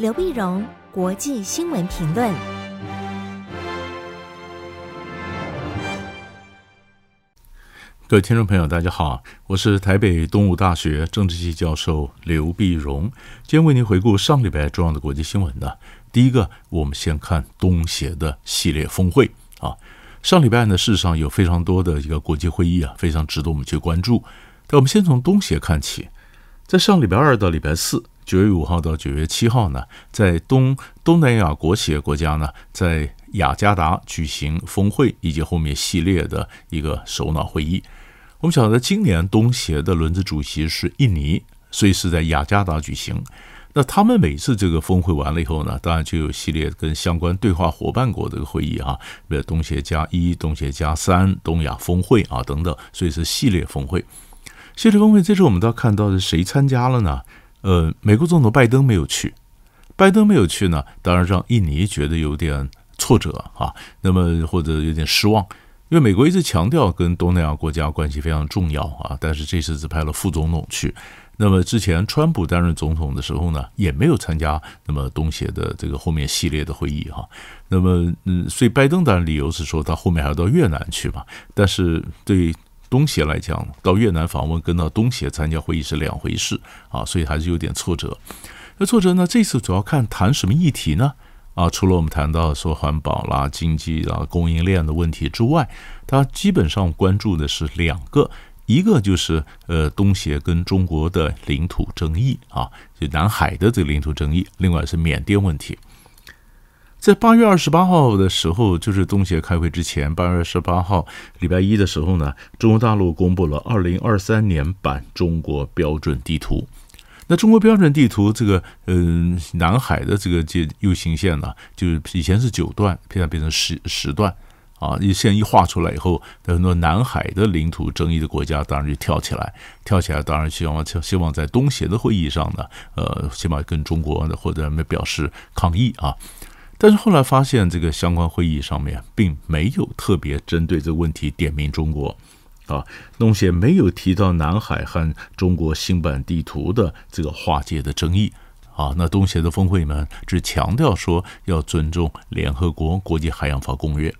刘碧荣，国际新闻评论。各位听众朋友，大家好，我是台北东吴大学政治系教授刘碧荣，今天为您回顾上礼拜重要的国际新闻呢。第一个，我们先看东协的系列峰会啊。上礼拜呢，事实上有非常多的一个国际会议啊，非常值得我们去关注。但我们先从东协看起，在上礼拜二到礼拜四，九月五号到九月七号呢，在东东南亚国协国家呢，在雅加达举行峰会以及后面系列的一个首脑会议。我们晓得，今年东协的轮值主席是印尼，所以是在雅加达举行。那他们每次这个峰会完了以后呢，当然就有系列跟相关对话伙伴国的会议啊，比如东协加一、东协加三、东亚峰会啊等等，所以是系列峰会。系列峰会这次我们倒看到是谁参加了呢？呃，美国总统拜登没有去，拜登没有去呢，当然让印尼觉得有点挫折啊，那么或者有点失望。因为美国一直强调跟东南亚国家关系非常重要啊，但是这次只派了副总统去。那么之前川普担任总统的时候呢，也没有参加那么东协的这个后面系列的会议哈。那么嗯，所以拜登当然理由是说他后面还要到越南去嘛。但是对东协来讲，到越南访问跟到东协参加会议是两回事啊，所以还是有点挫折。那挫折呢，这次主要看谈什么议题呢？啊，除了我们谈到说环保啦、经济啦、供应链的问题之外，他基本上关注的是两个，一个就是呃东协跟中国的领土争议啊，就南海的这个领土争议，另外是缅甸问题。在八月二十八号的时候，就是东协开会之前，八月二十八号礼拜一的时候呢，中国大陆公布了二零二三年版中国标准地图。那中国标准地图这个，嗯、南海的这个界 U 型线呢，就是以前是九段，现在变成十十段，啊，一线一画出来以后，很多南海的领土争议的国家当然就跳起来，跳起来当然希望希望在东协的会议上呢，呃，起码跟中国的或者表示抗议啊，但是后来发现这个相关会议上面并没有特别针对这个问题点名中国。啊，东协没有提到南海和中国新版地图的这个划界的争议啊。那东协的峰会呢，只强调说要尊重联合国国际海洋法公约。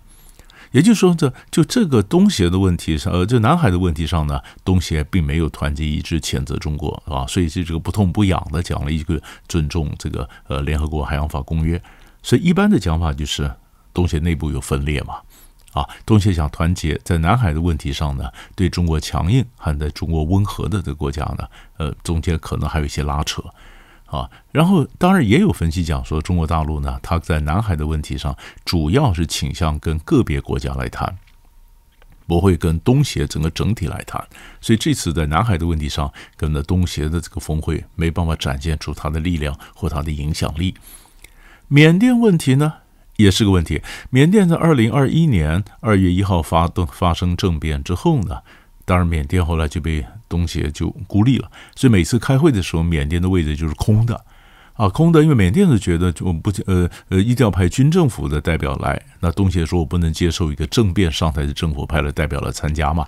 也就是说，这就这个东协的问题上，呃，就南海的问题上呢，东协并没有团结一致谴责中国啊。所以是这个不痛不痒的讲了一个尊重这个呃联合国海洋法公约。所以一般的讲法就是东协内部有分裂嘛。啊，东协想团结，在南海的问题上呢，对中国强硬和在中国温和的这个国家呢，呃，中间可能还有一些拉扯，啊，然后当然也有分析讲说，中国大陆呢，它在南海的问题上主要是倾向跟个别国家来谈，不会跟东协整个整体来谈，所以这次在南海的问题上，跟着东协的这个峰会没办法展现出它的力量或它的影响力。缅甸问题呢？也是个问题。缅甸在二零二一年二月一号发动发生政变之后呢，当然缅甸后来就被东协就孤立了，所以每次开会的时候，缅甸的位置就是空的，啊，空的，因为缅甸是觉得就我们不呃呃一定要派军政府的代表来，那东协说我不能接受一个政变上台的政府派了代表来参加嘛。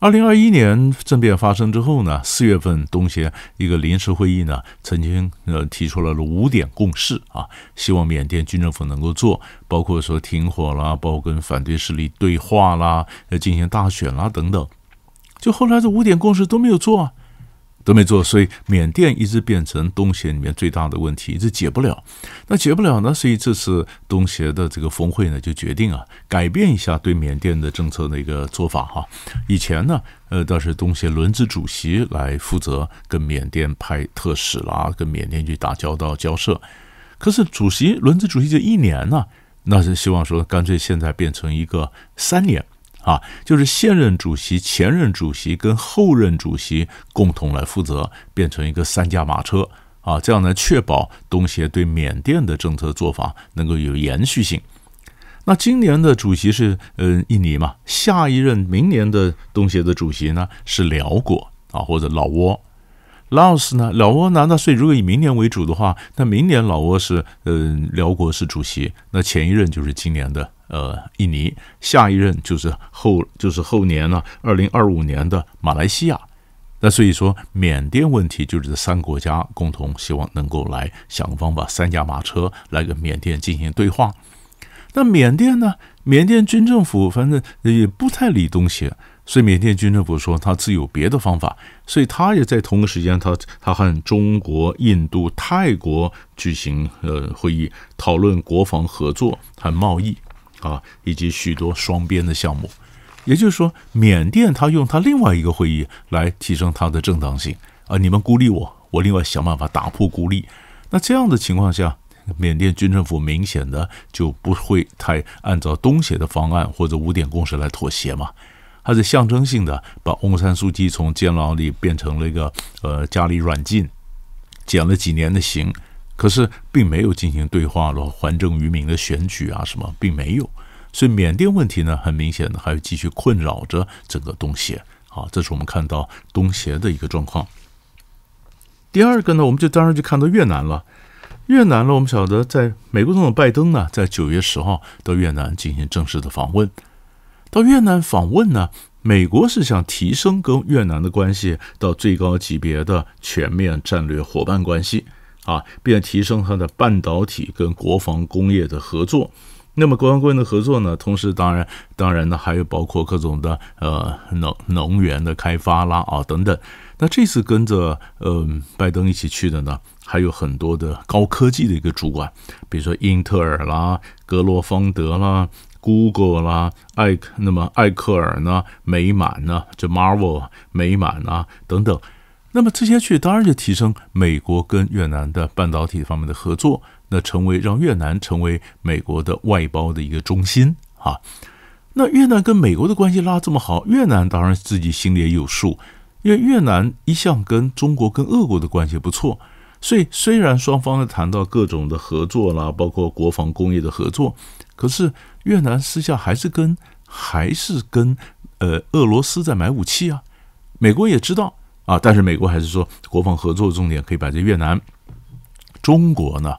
二零二一年政变发生之后呢，四月份东协一个临时会议呢，曾经呃提出了五点共识啊，希望缅甸军政府能够做，包括说停火啦，包括跟反对势力对话啦，呃进行大选啦等等，就后来这五点共识都没有做啊。都没做，所以缅甸一直变成东协里面最大的问题，一直解不了。那解不了呢？所以这次东协的这个峰会呢，就决定啊，改变一下对缅甸的政策的一个做法哈。以前呢，呃，倒是东协轮值主席来负责跟缅甸派特使啦，跟缅甸去打交道交涉。可是主席轮值主席这一年呢，那是希望说，干脆现在变成一个三年。啊，就是现任主席、前任主席跟后任主席共同来负责，变成一个三驾马车啊，这样呢，确保东协对缅甸的政策做法能够有延续性。那今年的主席是嗯印尼嘛，下一任明年的东协的主席呢是辽国啊，或者老挝。老斯呢，老挝拿到税，如果以明年为主的话，那明年老挝是呃寮国是主席，那前一任就是今年的。呃，印尼下一任就是后就是后年呢，二零二五年的马来西亚，那所以说，缅甸问题就是这三国家共同希望能够来想方法，三驾马车来跟缅甸进行对话。那缅甸呢？缅甸军政府反正也不太理东协，所以缅甸军政府说他自有别的方法，所以他也在同个时间，他他和中国、印度、泰国举行呃会议，讨论国防合作和贸易啊，以及许多双边的项目。也就是说，缅甸他用他另外一个会议来提升他的正当性啊！你们孤立我，我另外想办法打破孤立。那这样的情况下，缅甸军政府明显的就不会太按照东协的方案或者五点共识来妥协嘛？它是象征性的把翁山书记从监牢里变成了一个呃家里软禁，减了几年的刑，可是并没有进行对话了，还政于民的选举啊什么，并没有。所以缅甸问题呢，很明显的还会继续困扰着整个东协。好，这是我们看到东协的一个状况。第二个呢，我们就当然就看到越南了。越南呢，我们晓得，在美国总统拜登呢，在九月十号到越南进行正式的访问。到越南访问呢，美国是想提升跟越南的关系到最高级别的全面战略伙伴关系啊，并提升它的半导体跟国防工业的合作。那么国防工业的合作呢，同时当然当然呢，还有包括各种的呃能能源的开发啦啊等等。那这次跟着呃拜登一起去的呢，还有很多的高科技的一个主管，比如说英特尔啦、格罗方德啦、Google 啦、艾那么艾克尔呢、美满呢，这 Marvel 美满啊等等。那么这些去当然就提升美国跟越南的半导体方面的合作。那成为让越南成为美国的外包的一个中心啊，那越南跟美国的关系拉这么好，越南当然自己心里也有数，因为越南一向跟中国跟俄国的关系不错，所以虽然双方呢谈到各种的合作啦，包括国防工业的合作，可是越南私下还是跟还是跟呃俄罗斯在买武器啊，美国也知道啊，但是美国还是说国防合作重点可以摆在越南，中国呢？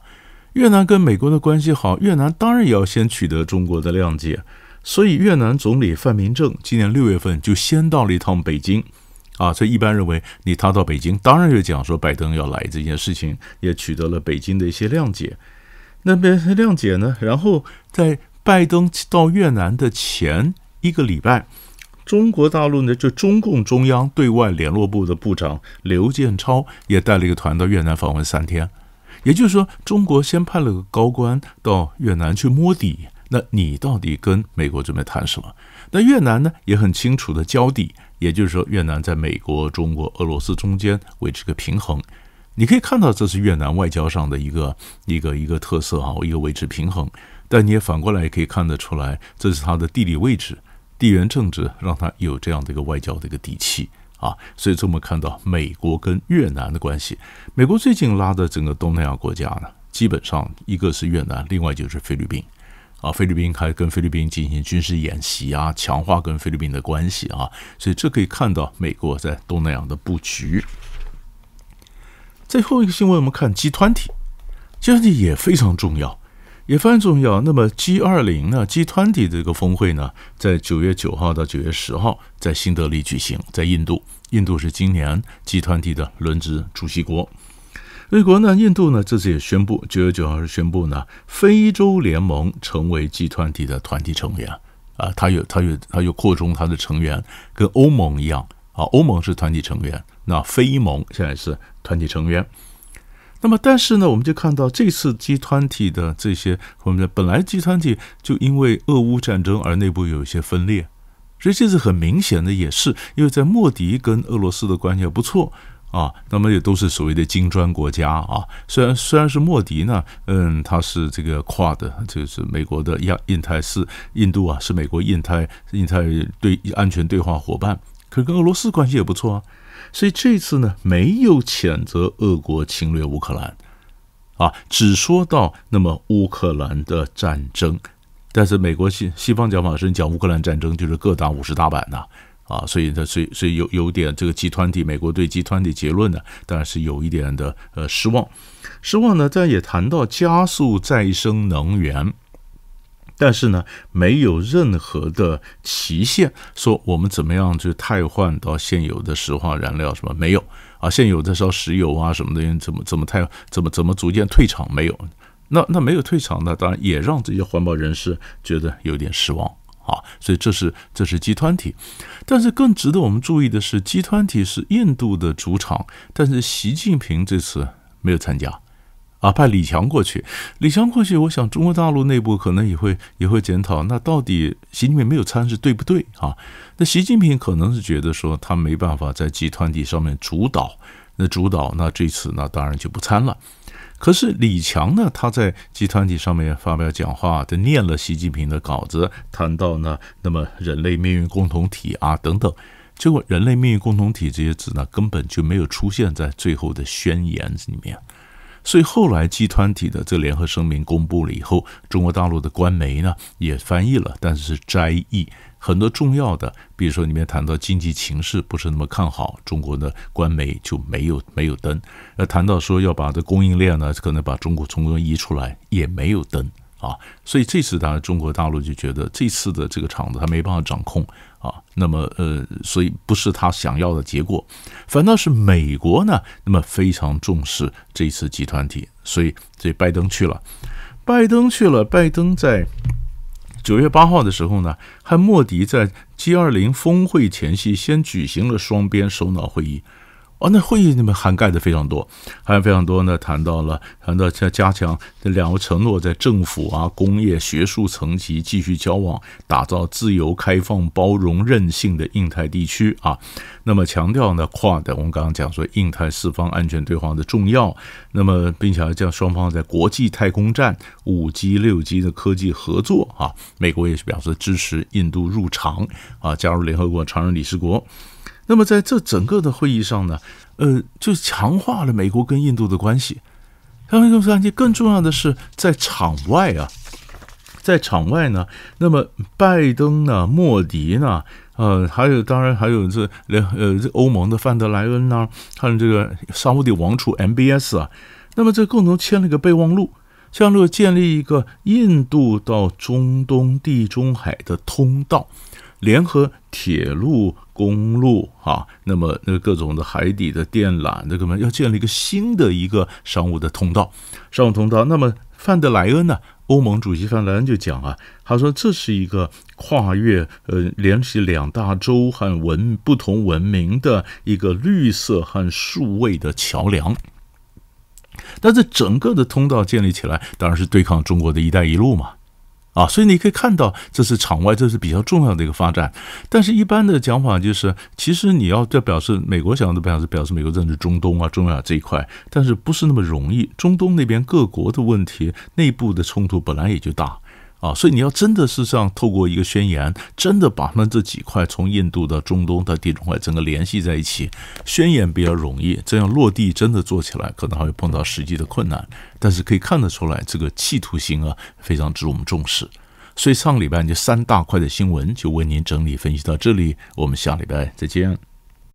越南跟美国的关系好，越南当然也要先取得中国的谅解，所以越南总理范明政今年六月份就先到了一趟北京，啊，所以一般认为你他到北京，当然就讲说拜登要来这件事情，也取得了北京的一些谅解。那边谅解呢，然后在拜登到越南的前一个礼拜，中国大陆呢就中共中央对外联络部的部长刘建超也带了一个团到越南访问三天。也就是说，中国先派了个高官到越南去摸底，那你到底跟美国准备谈什么？那越南呢也很清楚的交底，也就是说，越南在美国、中国、俄罗斯中间维持个平衡。你可以看到，这是越南外交上的一个一个一个特色啊，一个维持平衡。但你也反过来也可以看得出来，这是它的地理位置、地缘政治，让它有这样的一个外交的一个底气。啊，所以这么看到美国跟越南的关系，美国最近拉的整个东南亚国家呢，基本上一个是越南，另外就是菲律宾，啊，菲律宾还跟菲律宾进行军事演习啊，强化跟菲律宾的关系啊，所以这可以看到美国在东南亚的布局。最后一个新闻，我们看 G20，G20 也非常重要。也非常重要。那么 G20 呢？G20 这个峰会呢，在九月九号到九月十号在新德里举行，在印度。印度是今年 G20 的轮值主席国。美国呢？印度呢？这次也宣布，九月九号是宣布呢，非洲联盟成为 G20 的团体成员啊。它有，它有，它有扩充它的成员，跟欧盟一样啊。欧盟是团体成员，那非盟现在是团体成员。那么，但是呢，我们就看到这次集团体的这些，我们的本来集团体就因为俄乌战争而内部有一些分裂，所以这次很明显的也是因为在莫迪跟俄罗斯的关系也不错啊，那么也都是所谓的金砖国家啊。虽然虽然是莫迪呢，嗯，他是这个跨的就是美国的亚印太四，印度啊是美国印太印太对安全对话伙伴，可是跟俄罗斯关系也不错啊。所以这次呢，没有谴责俄国侵略乌克兰，啊，只说到那么乌克兰的战争，但是美国西西方讲法是讲乌克兰战争就是各打五十大板呐，啊，所以呢，所以所以有有点这个集团体，美国对集团体结论呢，当然是有一点的呃失望，失望呢，但也谈到加速再生能源。但是呢，没有任何的期限，说我们怎么样就汰换到现有的石化燃料什么没有啊？现有的烧石油啊什么的，怎么怎么太怎么怎么逐渐退场没有？那那没有退场呢，当然也让这些环保人士觉得有点失望啊。所以这是这是集团体，但是更值得我们注意的是，集团体是印度的主场，但是习近平这次没有参加。啊，派李强过去，李强过去，我想中国大陆内部可能也会也会检讨，那到底习近平没有参是对不对啊？那习近平可能是觉得说他没办法在集团体上面主导，那主导那这次那当然就不参了。可是李强呢，他在集团体上面发表讲话，他念了习近平的稿子，谈到呢，那么人类命运共同体啊等等，结果人类命运共同体这些字呢，根本就没有出现在最后的宣言里面。所以后来集团体的这联合声明公布了以后，中国大陆的官媒呢也翻译了，但是是摘译很多重要的，比如说里面谈到经济情势不是那么看好，中国的官媒就没有没有登；而，谈到说要把这供应链呢可能把中国从中移出来，也没有登。啊，所以这次当然中国大陆就觉得这次的这个场子他没办法掌控啊，那么呃，所以不是他想要的结果，反倒是美国呢，那么非常重视这次集团体，所以这拜登去了，拜登去了，拜登在九月八号的时候呢，和莫迪在 G 二零峰会前夕先举行了双边首脑会议。哦，那会议里面涵盖的非常多，还非常多呢。谈到了，谈到加加强这两个承诺，在政府啊、工业、学术层级继续交往，打造自由、开放、包容、韧性的印太地区啊。那么强调呢，跨的我们刚刚讲说，印太四方安全对话的重要。那么，并且还将双方在国际太空站、五 G、六 G 的科技合作啊。美国也是表示支持印度入常啊，加入联合国常任理事国。那么在这整个的会议上呢，呃，就强化了美国跟印度的关系。他们就说，更重要的是在场外啊，在场外呢，那么拜登呢，莫迪呢，呃，还有当然还有这联呃这欧盟的范德莱恩呐，还有这个沙乌地王储 MBS 啊，那么这共同签了一个备忘录，像这个建立一个印度到中东地中海的通道。联合铁路、公路，啊，那么那各种的海底的电缆，这个嘛要建立一个新的一个商务的通道，商务通道。那么范德莱恩呢，欧盟主席范德莱恩就讲啊，他说这是一个跨越呃联系两大洲和文不同文明的一个绿色和数位的桥梁。但这整个的通道建立起来，当然是对抗中国的一带一路嘛。啊，所以你可以看到，这是场外，这是比较重要的一个发展。但是，一般的讲法就是，其实你要在表示美国想要的表示，表示美国政治中东啊、中亚这一块，但是不是那么容易。中东那边各国的问题，内部的冲突本来也就大。啊，所以你要真的是这样透过一个宣言，真的把他们这几块从印度到中东到地中海整个联系在一起，宣言比较容易，这样落地真的做起来可能还会碰到实际的困难，但是可以看得出来这个企图心啊非常值我们重视。所以上礼拜就三大块的新闻就为您整理分析到这里，我们下礼拜再见。